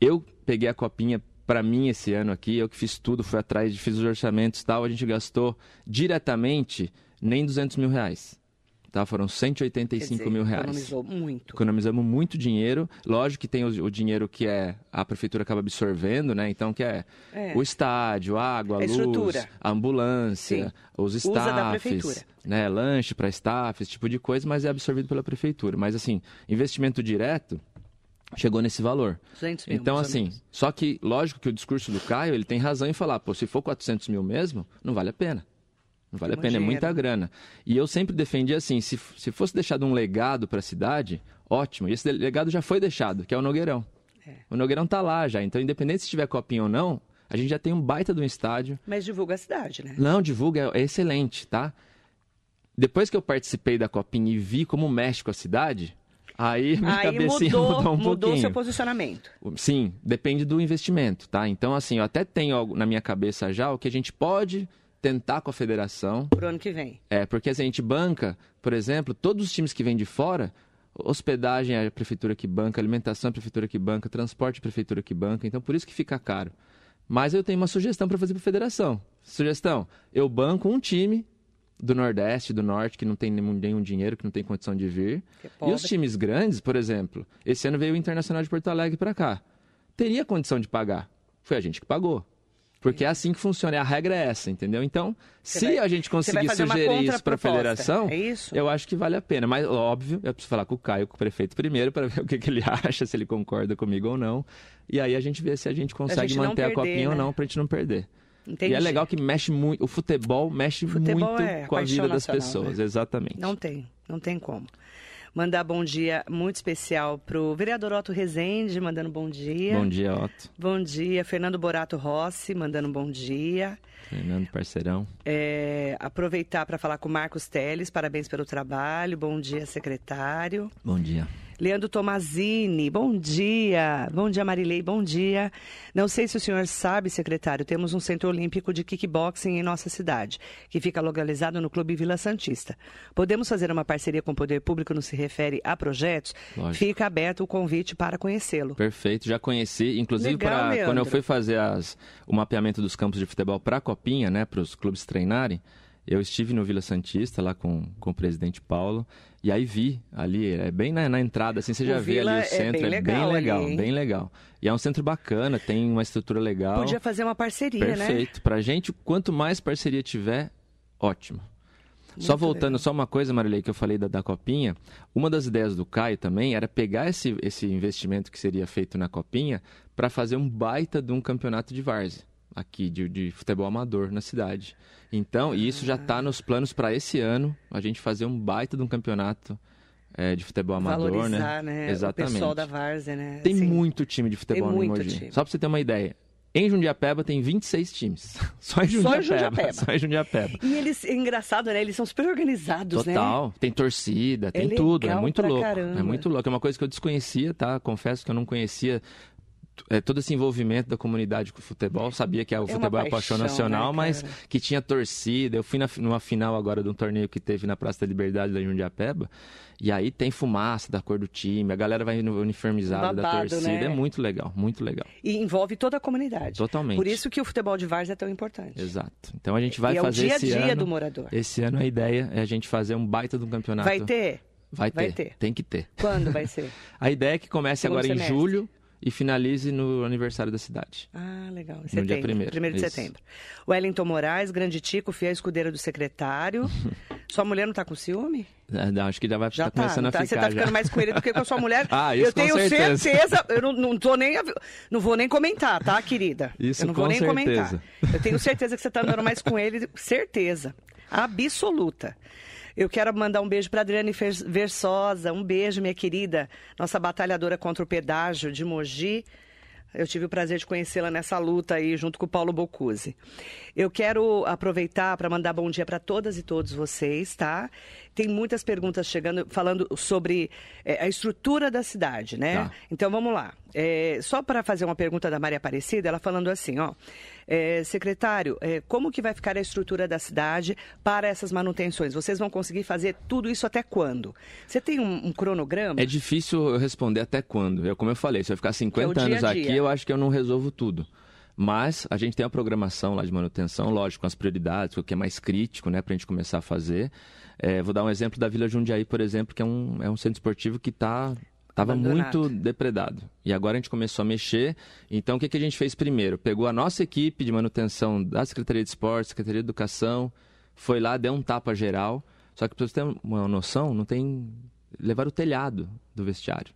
eu peguei a copinha para mim esse ano aqui, eu que fiz tudo, fui atrás, fiz os orçamentos e tal, a gente gastou diretamente nem 200 mil reais. Tá? Foram Quer 185 dizer, mil reais. Economizou muito. Economizamos muito dinheiro. Lógico que tem o, o dinheiro que é a prefeitura acaba absorvendo, né? Então, que é, É. o estádio, água, a luz, a ambulância, Sim. os staffs, né? Lanche para staff, esse tipo de coisa, mas é absorvido pela prefeitura. Mas, assim, investimento direto chegou nesse valor. 200 mil, Então, assim, menos. só que, lógico que o discurso do Caio, ele tem razão em falar, pô, se for 400 mil mesmo, não vale a pena. Não vale É a pena, é muito muita dinheiro. grana. E eu sempre defendi assim, se, se fosse deixado um legado para a cidade, ótimo. E esse legado já foi deixado, que é o Nogueirão. É. O Nogueirão tá lá já, então independente se tiver copinha ou não, a gente já tem um baita de um estádio. Mas divulga a cidade, né? Não, divulga, é, é excelente, tá? Depois que eu participei da copinha e vi como mexe com a cidade, aí minha Aí cabecinha mudou, mudou um mudou pouquinho. seu posicionamento. Sim, depende do investimento, tá? Então, assim, eu até tenho algo na minha cabeça já o que a gente pode tentar com a federação. Pro ano que vem. É, porque assim, a gente banca, por exemplo, todos os times que vêm de fora, hospedagem é a prefeitura que banca, alimentação é a prefeitura que banca, transporte é a prefeitura que banca, então por isso que fica caro. Mas eu tenho uma sugestão para fazer para a federação. Sugestão: eu banco um time do Nordeste, do Norte, que não tem nenhum, nenhum dinheiro, que não tem condição de vir. É E os times grandes, por exemplo, esse ano veio o Internacional de Porto Alegre para cá. Teria condição de pagar. Foi a gente que pagou. Porque é assim que funciona, a regra é essa, entendeu? Então, Você se vai- a gente conseguir sugerir isso para a federação, é eu acho que vale a pena. Mas, óbvio, eu preciso falar com o Caio, com o prefeito primeiro, para ver o que, que ele acha, se ele concorda comigo ou não. E aí a gente vê se a gente consegue gente não manter a perder, copinha ou né? não, para a gente não perder. Entendi. E é legal que mexe muito, o futebol mexe Futebol muito é com a vida das pessoas, né? exatamente. Não tem, não tem como. Mandar bom dia muito especial pro vereador Otto Rezende, mandando bom dia. Bom dia, Otto. Bom dia, Fernando Borato Rossi, mandando bom dia. Fernando, parceirão. É, aproveitar para falar com o Marcos Teles, parabéns pelo trabalho. Bom dia, secretário. Bom dia. Leandro Tomazini, bom dia. Bom dia, Marilei, bom dia. Não sei se o senhor sabe, secretário, temos um centro olímpico de kickboxing em nossa cidade, que fica localizado no Clube Vila Santista. Podemos fazer uma parceria com o poder público no se refere a projetos? Lógico. Fica aberto o convite para conhecê-lo. Perfeito, já conheci. Inclusive, Legal, pra, quando eu fui fazer as- o mapeamento dos campos de futebol para a Copinha, né, para os clubes treinarem, eu estive no Vila Santista, lá com, com o presidente Paulo, e aí vi ali, é bem na, na entrada, assim, você O já vê Vila ali é o centro, bem é legal bem ali, legal, hein? bem legal. E é um centro bacana, tem uma estrutura legal. Podia fazer uma parceria, né? Perfeito. Pra gente, quanto mais parceria tiver, ótimo. só Muito voltando, legal. só uma coisa, Marilei, que eu falei da, da Copinha. Uma das ideias do Caio também era pegar esse, esse investimento que seria feito na Copinha para fazer um baita de um campeonato de várzea aqui, de, de futebol amador na cidade. Então, e isso já está nos planos para esse ano, a gente fazer um baita de um campeonato eh, de futebol amador, Valorizar, né? né? Exatamente. O pessoal da Várzea, né? Tem Assim, muito time de futebol no Mogi. time. Só pra você ter uma ideia. Em Jundiapeba tem 26 times. Só em Só em Jundiapeba. Jundiapeba. Só em Jundiapeba. E eles, é engraçado, né? Eles são super organizados, né? Total. Tem torcida, tem É tudo. É muito louco. caramba. É muito louco. É uma coisa que eu desconhecia, tá? Confesso que eu não conhecia é, todo esse envolvimento da comunidade com o futebol. Sabia que é, o uma futebol é a paixão paixão, nacional, né, mas que tinha torcida. Eu fui na, numa final agora de um torneio que teve na Praça da Liberdade da Jundiapeba. E aí tem fumaça da cor do time, a galera vai uniformizada da Babado, torcida. né? É muito legal, muito legal. E envolve toda a comunidade. Totalmente. Por isso que o futebol de Várzea é tão importante. Exato. Então a gente vai e é o fazer dia a esse dia ano. do morador. Esse ano a ideia é a gente fazer um baita de um campeonato. Vai ter? Vai ter. vai ter. Tem que ter. Quando vai ser? A ideia é que comece Segundo agora semestre. em julho e finalize no aniversário da cidade. Ah, legal. Em No setembro. dia primeiro, Primeiro de isso. setembro. Wellington Moraes, grande Tico, fiel escudeiro do secretário. Sua mulher não tá com ciúme? Ah, não, acho que já vai Já tá tá, começando não a tá? ficar Você tá já. ficando mais com ele do que com a sua mulher. Ah, isso eu tenho certeza. certeza. eu não, não tô nem. Não vou nem comentar, tá, querida? Isso eu não vou nem comentar. certeza. Eu tenho certeza que você tá andando mais com ele, certeza. Absoluta. Eu quero mandar um beijo para Adriane Versosa. Um beijo, minha querida. Nossa batalhadora contra o pedágio de Mogi. Eu tive o prazer de conhecê-la nessa luta aí, junto com o Paulo Bocuse. Eu quero aproveitar para mandar bom dia para todas e todos vocês, tá? Tem muitas perguntas chegando, falando sobre eh, a estrutura da cidade, né? Tá. Então vamos lá. É, só para fazer uma pergunta da Maria Aparecida, ela falando assim, ó. É, secretário, é, como que vai ficar a estrutura da cidade para essas manutenções? Vocês vão conseguir fazer tudo isso até quando? Você tem um, um cronograma? É difícil eu responder até quando. Eu, como eu falei, se eu ficar 50 dia a anos dia. aqui, eu acho que eu não resolvo tudo. Mas a gente tem a programação lá de manutenção, lógico, com as prioridades, o que é mais crítico, né, para a gente começar a fazer. É, vou dar um exemplo da Vila Jundiaí, por exemplo, que é um, é um centro esportivo que está Estava muito depredado. E agora a gente começou a mexer. Então, o que, que a gente fez primeiro? Pegou a nossa equipe de manutenção da Secretaria de Esporte, Secretaria de Educação, foi lá, deu um tapa geral. Só que, para você ter uma noção, não tem... Levar o telhado do vestiário.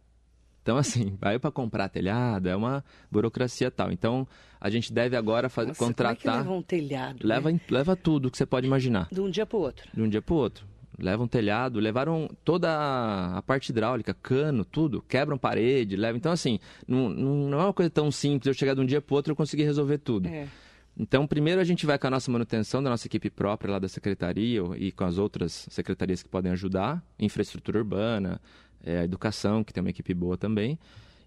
Então, assim, vai para comprar telhado, é uma burocracia tal. Então, a gente deve agora fazer, Nossa, Como é que contratar... leva um telhado? leva, né? leva tudo que você pode imaginar De um dia para o outro. de um dia para o outro. Levam telhado, levaram toda a- parte hidráulica, cano, tudo, quebram parede, levam. Então, assim, não, não é uma coisa tão simples eu chegar de um dia para o outro e conseguir resolver tudo. É. Então, primeiro a gente vai com a nossa manutenção da nossa equipe própria lá da secretaria e com as outras secretarias que podem ajudar, infraestrutura urbana, a educação, que tem uma equipe boa também.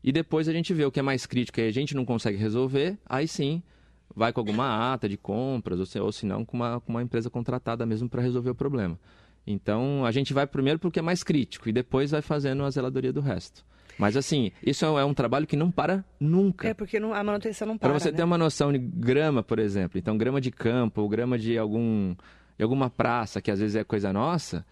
E depois a gente vê o que é mais crítico e a gente não consegue resolver, aí sim vai com alguma ata de compras, ou se, ou se não com uma, com uma empresa contratada mesmo para resolver o problema. Então, a gente vai primeiro para o que é mais crítico e depois vai fazendo a zeladoria do resto. Mas assim, isso é um trabalho que não para nunca. É porque não- a manutenção não para. Para você né? ter uma noção de grama, por exemplo, então grama de campo, ou grama de algum de alguma praça, que às vezes é coisa nossa,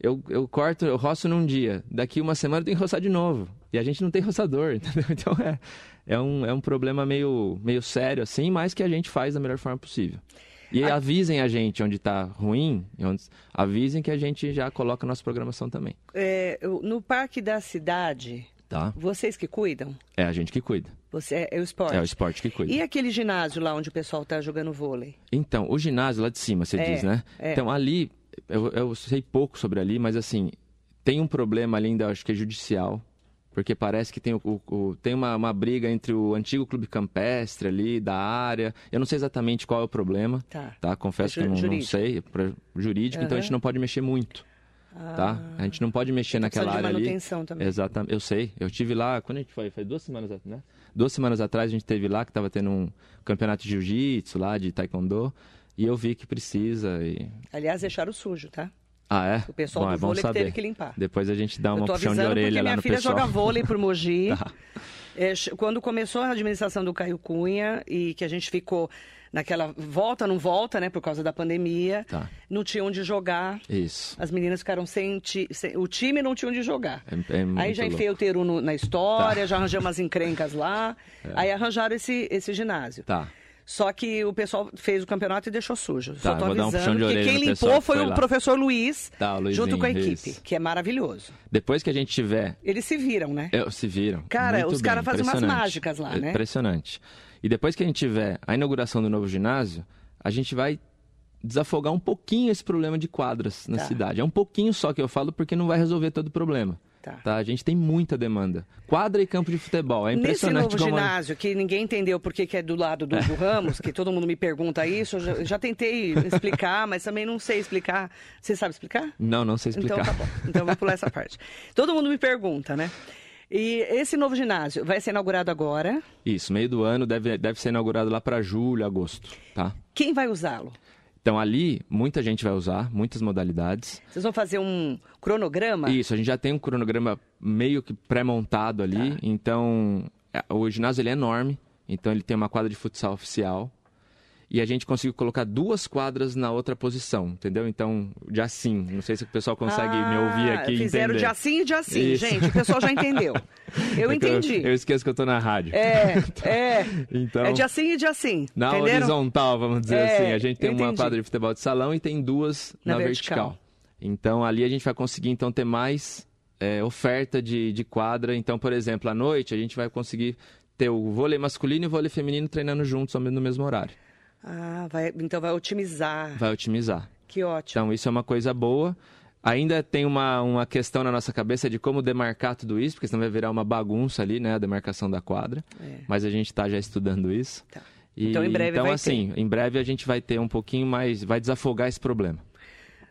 eu, eu corto, eu roço num dia, daqui uma semana eu tenho que roçar de novo. E a gente não tem roçador, entendeu? Então é, é, um, é um problema meio, meio sério, assim, mas que a gente faz da melhor forma possível. E Ah. avisem a gente onde está ruim, onde, avisem que a gente já coloca a nossa programação também. É, no parque da cidade, Tá? vocês que cuidam? É a gente que cuida. Você, é, é o esporte? É o esporte que cuida. E aquele ginásio lá onde o pessoal tá jogando vôlei? Então, o ginásio lá de cima, você É, diz, né? é. Então, ali, eu, eu sei pouco sobre ali, mas assim, tem um problema ali ainda, acho que é judicial, porque parece que tem, o, o, tem uma, uma, briga entre o antigo clube campestre ali, da área. Eu não sei exatamente qual é o problema, tá? tá? Confesso é que eu não, não sei, é jurídico, uhum. então a gente não pode mexer muito. Ah, tá? A gente não pode mexer naquela área ali. Também. Exatamente, eu sei. Eu tive lá, quando a gente foi, foi duas semanas, né? Duas semanas atrás a gente teve lá que estava tendo um campeonato de jiu-jitsu lá, de taekwondo, e eu vi que precisa. E... Aliás, deixaram sujo, tá? Ah, é? O pessoal bom, do é vôlei que teve que limpar. Depois a gente dá uma puxão de orelha lá no minha filha pessoal. joga vôlei por Mogi. tá. é, quando começou a administração do Caio Cunha e que a gente ficou naquela volta, não volta, né, por causa da pandemia, tá. não tinha onde jogar. Isso. As meninas ficaram sem, ti, sem o time não tinha onde jogar. É, é aí já enfiei o Teru no, na história, tá. já arranjei umas encrencas lá, é. aí arranjaram esse, esse ginásio. Tá. Só que o pessoal fez o campeonato e deixou sujo. Tá, Só tô avisando, um porque quem limpou foi, foi o professor Luiz, tá, o junto com a equipe, isso. que é maravilhoso. Depois que a gente tiver... Eles se viram, né? Eu, se viram. Cara, Muito os caras fazem umas mágicas lá, né? Impressionante. E depois que a gente tiver a inauguração do novo ginásio, a gente vai desafogar um pouquinho esse problema de quadras na tá. cidade. É um pouquinho só que eu falo porque não vai resolver todo o problema. Tá. tá. A gente tem muita demanda. Quadra e campo de futebol. É impressionante Nesse novo como... ginásio, que ninguém entendeu por que, que é do lado do, do Ramos, que todo mundo me pergunta isso, eu já, já, tentei explicar, mas também não sei explicar. Você sabe explicar? Não, não sei explicar. Então tá bom. Então vou pular essa parte. Todo mundo me pergunta, né? E esse novo ginásio vai ser inaugurado agora? Isso, meio do ano, deve, deve ser inaugurado lá para julho, agosto, tá? Quem vai usá-lo? Então ali muita gente vai usar, muitas modalidades. Vocês vão fazer um cronograma? Isso, a gente já tem um cronograma meio que pré-montado ali. Tá. Então é, o ginásio ele é enorme, então ele tem uma quadra de futsal oficial e a gente conseguiu colocar duas quadras na outra posição, entendeu? Então, de assim, não sei se o pessoal consegue ah, me ouvir aqui fizeram entender. de assim e de assim, Isso. gente, o pessoal já entendeu. Eu é entendi. Eu, eu, esqueço que eu tô na rádio. É, é. então, é de assim e de assim, Na entenderam? horizontal, vamos dizer é, assim, a gente tem uma quadra de futebol de salão e tem duas na, na vertical. vertical. Então, ali a gente vai conseguir, então, ter mais é, oferta de, de quadra. Então, por exemplo, à noite a gente vai conseguir ter o vôlei masculino e o vôlei feminino treinando juntos no mesmo horário. Ah, vai, então vai otimizar. Vai otimizar. Que ótimo. Então isso é uma coisa boa. Ainda tem uma, uma questão na nossa cabeça de como demarcar tudo isso, porque senão vai virar uma bagunça ali, né? A demarcação da quadra. É. Mas a gente está já estudando isso. Tá. E, então em breve então, vai assim, ter. em breve a gente vai ter um pouquinho mais, vai desafogar esse problema.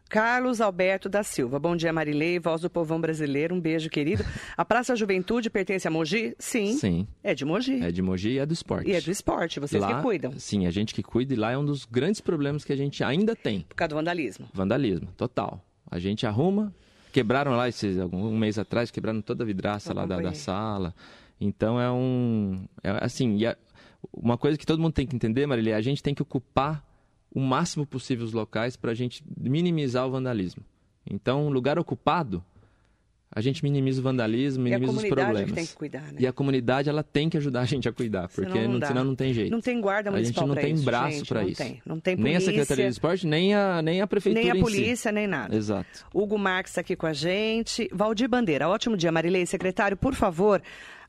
Carlos Alberto da Silva. Bom dia, Marilei, voz do povão brasileiro. Um beijo, querido. A Praça Juventude pertence a Mogi? Sim. Sim. É de Mogi. É de Mogi e é do esporte. E é do esporte, vocês lá, que cuidam. Sim, a gente que cuida e lá é um dos grandes problemas que a gente ainda tem. Por causa do vandalismo. Vandalismo, total. A gente arruma, quebraram lá esses, um mês atrás, quebraram toda a vidraça lá da, da, sala. Então é um. É, assim, a, uma coisa que todo mundo tem que entender, Marília, a gente tem que ocupar o máximo possível os locais para a gente minimizar o vandalismo. Então, lugar ocupado, a gente minimiza o vandalismo, minimiza os problemas. Que tem que cuidar, né? E a comunidade ela tem que ajudar a gente a cuidar, porque senão não, não, senão não tem jeito. Não tem guarda municipal A gente não tem isso, braço para isso. Tem, não tem polícia, nem a Secretaria de Esporte, nem a, nem a Prefeitura Nem a polícia, si. nem nada. Exato. Hugo Marques está aqui com a gente. Valdir Bandeira, ótimo dia, Marilei. Secretário, por favor,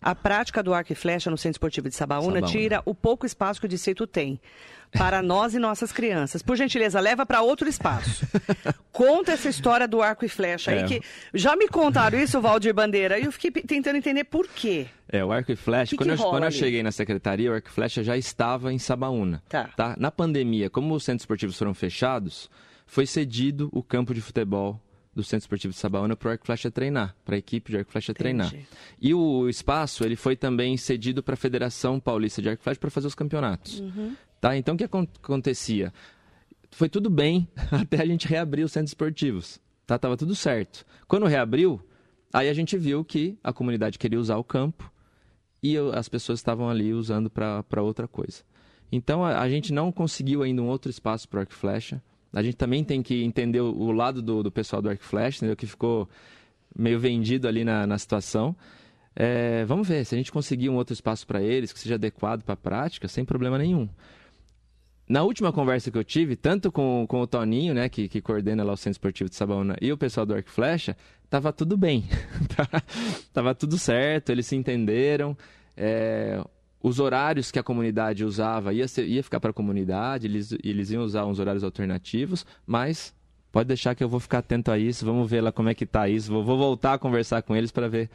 a prática do arco e flecha no Centro Esportivo de Sabaúna, Sabaúna. tira o pouco espaço que o distrito tem para nós e nossas crianças. Por gentileza, leva para outro espaço. Conta essa história do arco e flecha é. aí que já me contaram isso, Valdir Bandeira, e eu fiquei tentando entender por quê. É, o arco e flecha, quando, eu, quando eu, cheguei na secretaria, o arco e flecha já estava em Sabaúna. Tá. tá. Na pandemia, como os centros esportivos foram fechados, foi cedido o campo de futebol do Centro Esportivo de Sabaúna para o Arco Flecha treinar, para a equipe de Arco Flecha treinar. E o espaço ele foi também cedido para a Federação Paulista de Arco Flecha para fazer os campeonatos. Uhum. Tá? Então o que acontecia? Foi tudo bem até a gente reabrir os centros esportivos. Tá? Tava tudo certo. Quando reabriu, aí a gente viu que a comunidade queria usar o campo e as pessoas estavam ali usando para outra coisa. Então a, a, gente não conseguiu ainda um outro espaço para o Arco Flecha. A gente também tem que entender o, lado do, do, pessoal do Arc Flash, entendeu? que ficou meio vendido ali na, na situação. É, vamos ver, se a gente conseguir um outro espaço para eles, que seja adequado para a prática, sem problema nenhum. Na última conversa que eu tive, tanto com, com o Toninho, né, que, que coordena lá o Centro Esportivo de Sabaúna, e o pessoal do Arc Flecha, tava tudo bem. tava tudo certo, eles se entenderam. É, os horários que a comunidade usava ia, ser, ia ficar para a comunidade, eles, eles iam usar uns horários alternativos, mas pode deixar que eu vou ficar atento a isso, vamos ver lá como é que tá isso, vou, vou voltar a conversar com eles para ver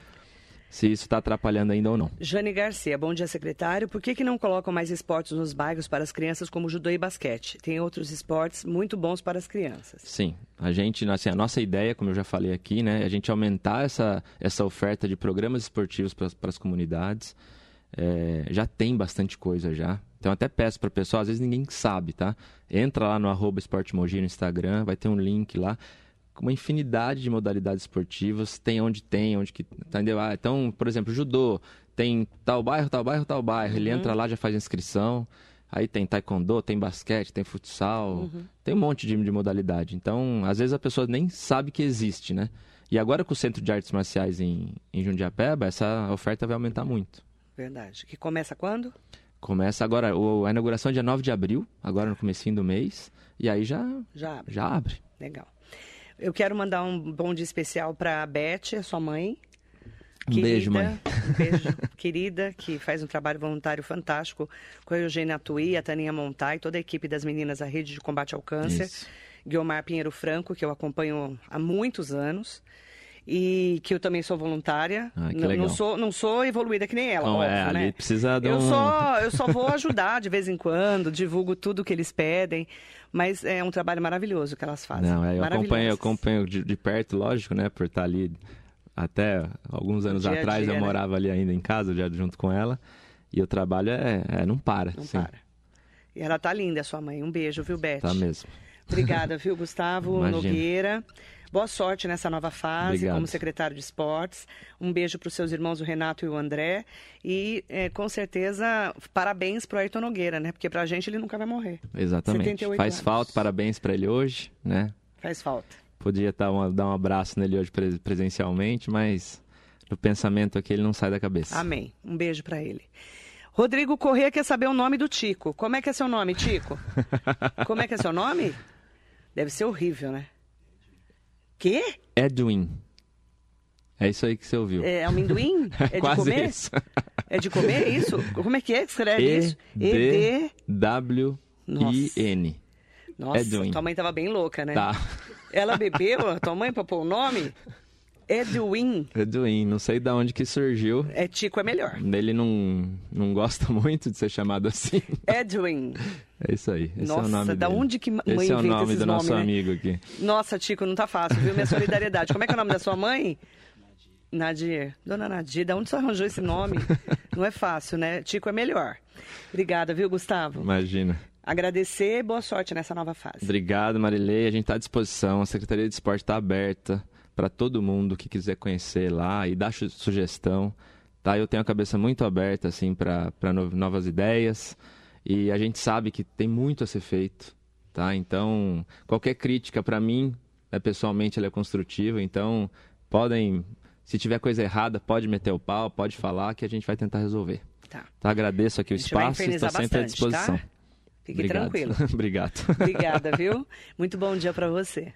se isso está atrapalhando ainda ou não. Jane Garcia, bom dia, secretário. Por que, que não colocam mais esportes nos bairros para as crianças, como judô e basquete? Tem outros esportes muito bons para as crianças. Sim, a gente, assim, a nossa ideia, como eu já falei aqui, né, é a gente aumentar essa, essa oferta de programas esportivos para, para as comunidades. É, já tem bastante coisa já. Então até peço para o pessoal, às vezes ninguém sabe, tá? Entra lá no arroba Esportemogi no Instagram, vai ter um link lá uma infinidade de modalidades esportivas, tem onde tem, onde que, entendeu? Ah, então, por exemplo, judô, tem tal bairro, tal bairro, tal bairro, uhum. ele entra lá, já faz inscrição, aí tem taekwondo, tem basquete, tem futsal, uhum. tem um monte de, de modalidade. Então, às vezes a pessoa nem sabe que existe, né? E agora com o Centro de Artes Marciais em, em Jundiapeba, essa oferta vai aumentar muito. Verdade. Que começa quando? Começa agora, o, a inauguração é dia 9 de abril, agora no comecinho do mês, e aí já, já abre. Já abre. Legal. Eu quero mandar um bom dia especial para a Beth, a sua mãe. Um querida, beijo, mãe. Um beijo, querida, que faz um trabalho voluntário fantástico com a Eugênia Tui, a Taninha Montai, toda a equipe das meninas da Rede de Combate ao Câncer. Isso. Guilmar Pinheiro Franco, que eu acompanho há muitos anos e que eu também sou voluntária. Ah, legal. Não sou, não sou evoluída que nem ela, não, óbvio, é, né? precisa de um... eu, só, eu só vou ajudar de vez em quando, divulgo tudo que eles pedem. Mas é um trabalho maravilhoso que elas fazem. Não, é, eu acompanho, eu acompanho de, de, perto, lógico, né? Por estar ali. Até alguns anos dia atrás dia, eu né? morava ali ainda em casa, já junto com ela. E o trabalho é, é não para. Não para. E ela tá linda, sua mãe. Um beijo, viu, Beth? Tá mesmo. Obrigada, viu, Gustavo Imagina. Nogueira. Boa sorte nessa nova fase Obrigado. como secretário de esportes. Um beijo para os seus irmãos, o Renato e o André. E, é, com certeza, parabéns para o Ayrton Nogueira, né? Porque para a gente ele nunca vai morrer. Exatamente. Faz anos. falta, parabéns para ele hoje, né? Faz falta. Podia tá uma, dar um abraço nele hoje presencialmente, mas no pensamento aqui ele não sai da cabeça. Amém. Um beijo para ele. Rodrigo Corrêa quer saber o nome do Tico. Como é que é seu nome, Tico? Como é que é seu nome? Deve ser horrível, né? Quê? Edwin. É isso aí que você ouviu. É amendoim? É de Quase comer? Isso. É de comer isso? Como é que é que escreve e isso? E D W I N. Nossa, Edwin. tua mãe tava bem louca, né? Tá. Ela bebeu, a tua mãe, pra pôr o nome? Edwin. Edwin, não sei de onde que surgiu. É Tico é melhor. Ele não, não gosta muito de ser chamado assim. Edwin. É isso aí. Esse Nossa, é o nome da dele. onde que mãe Esse é o nome do nosso né? amigo aqui. Nossa, Tico, não tá fácil, viu? Minha solidariedade. Como é que é o nome da sua mãe? Nadir. Dona Nadir, da onde você arranjou esse nome? Não é fácil, né? Tico é melhor. Obrigada, viu, Gustavo? Imagina. Agradecer, boa sorte nessa nova fase. Obrigado, Marilei. A gente está à disposição. A Secretaria de Esporte está aberta para todo mundo que quiser conhecer lá e dar sugestão. Tá? Eu tenho a cabeça muito aberta assim para novas ideias e a gente sabe que tem muito a ser feito. Tá? Então, qualquer crítica para mim, né, pessoalmente, ela é construtiva. Então, podem, se tiver coisa errada, pode meter o pau, pode falar que a gente vai tentar resolver. Tá. tá? Agradeço aqui o espaço e estou sempre à disposição. Tá? Fique Obrigado. tranquilo. Obrigado. Obrigada, viu? Muito bom dia para você.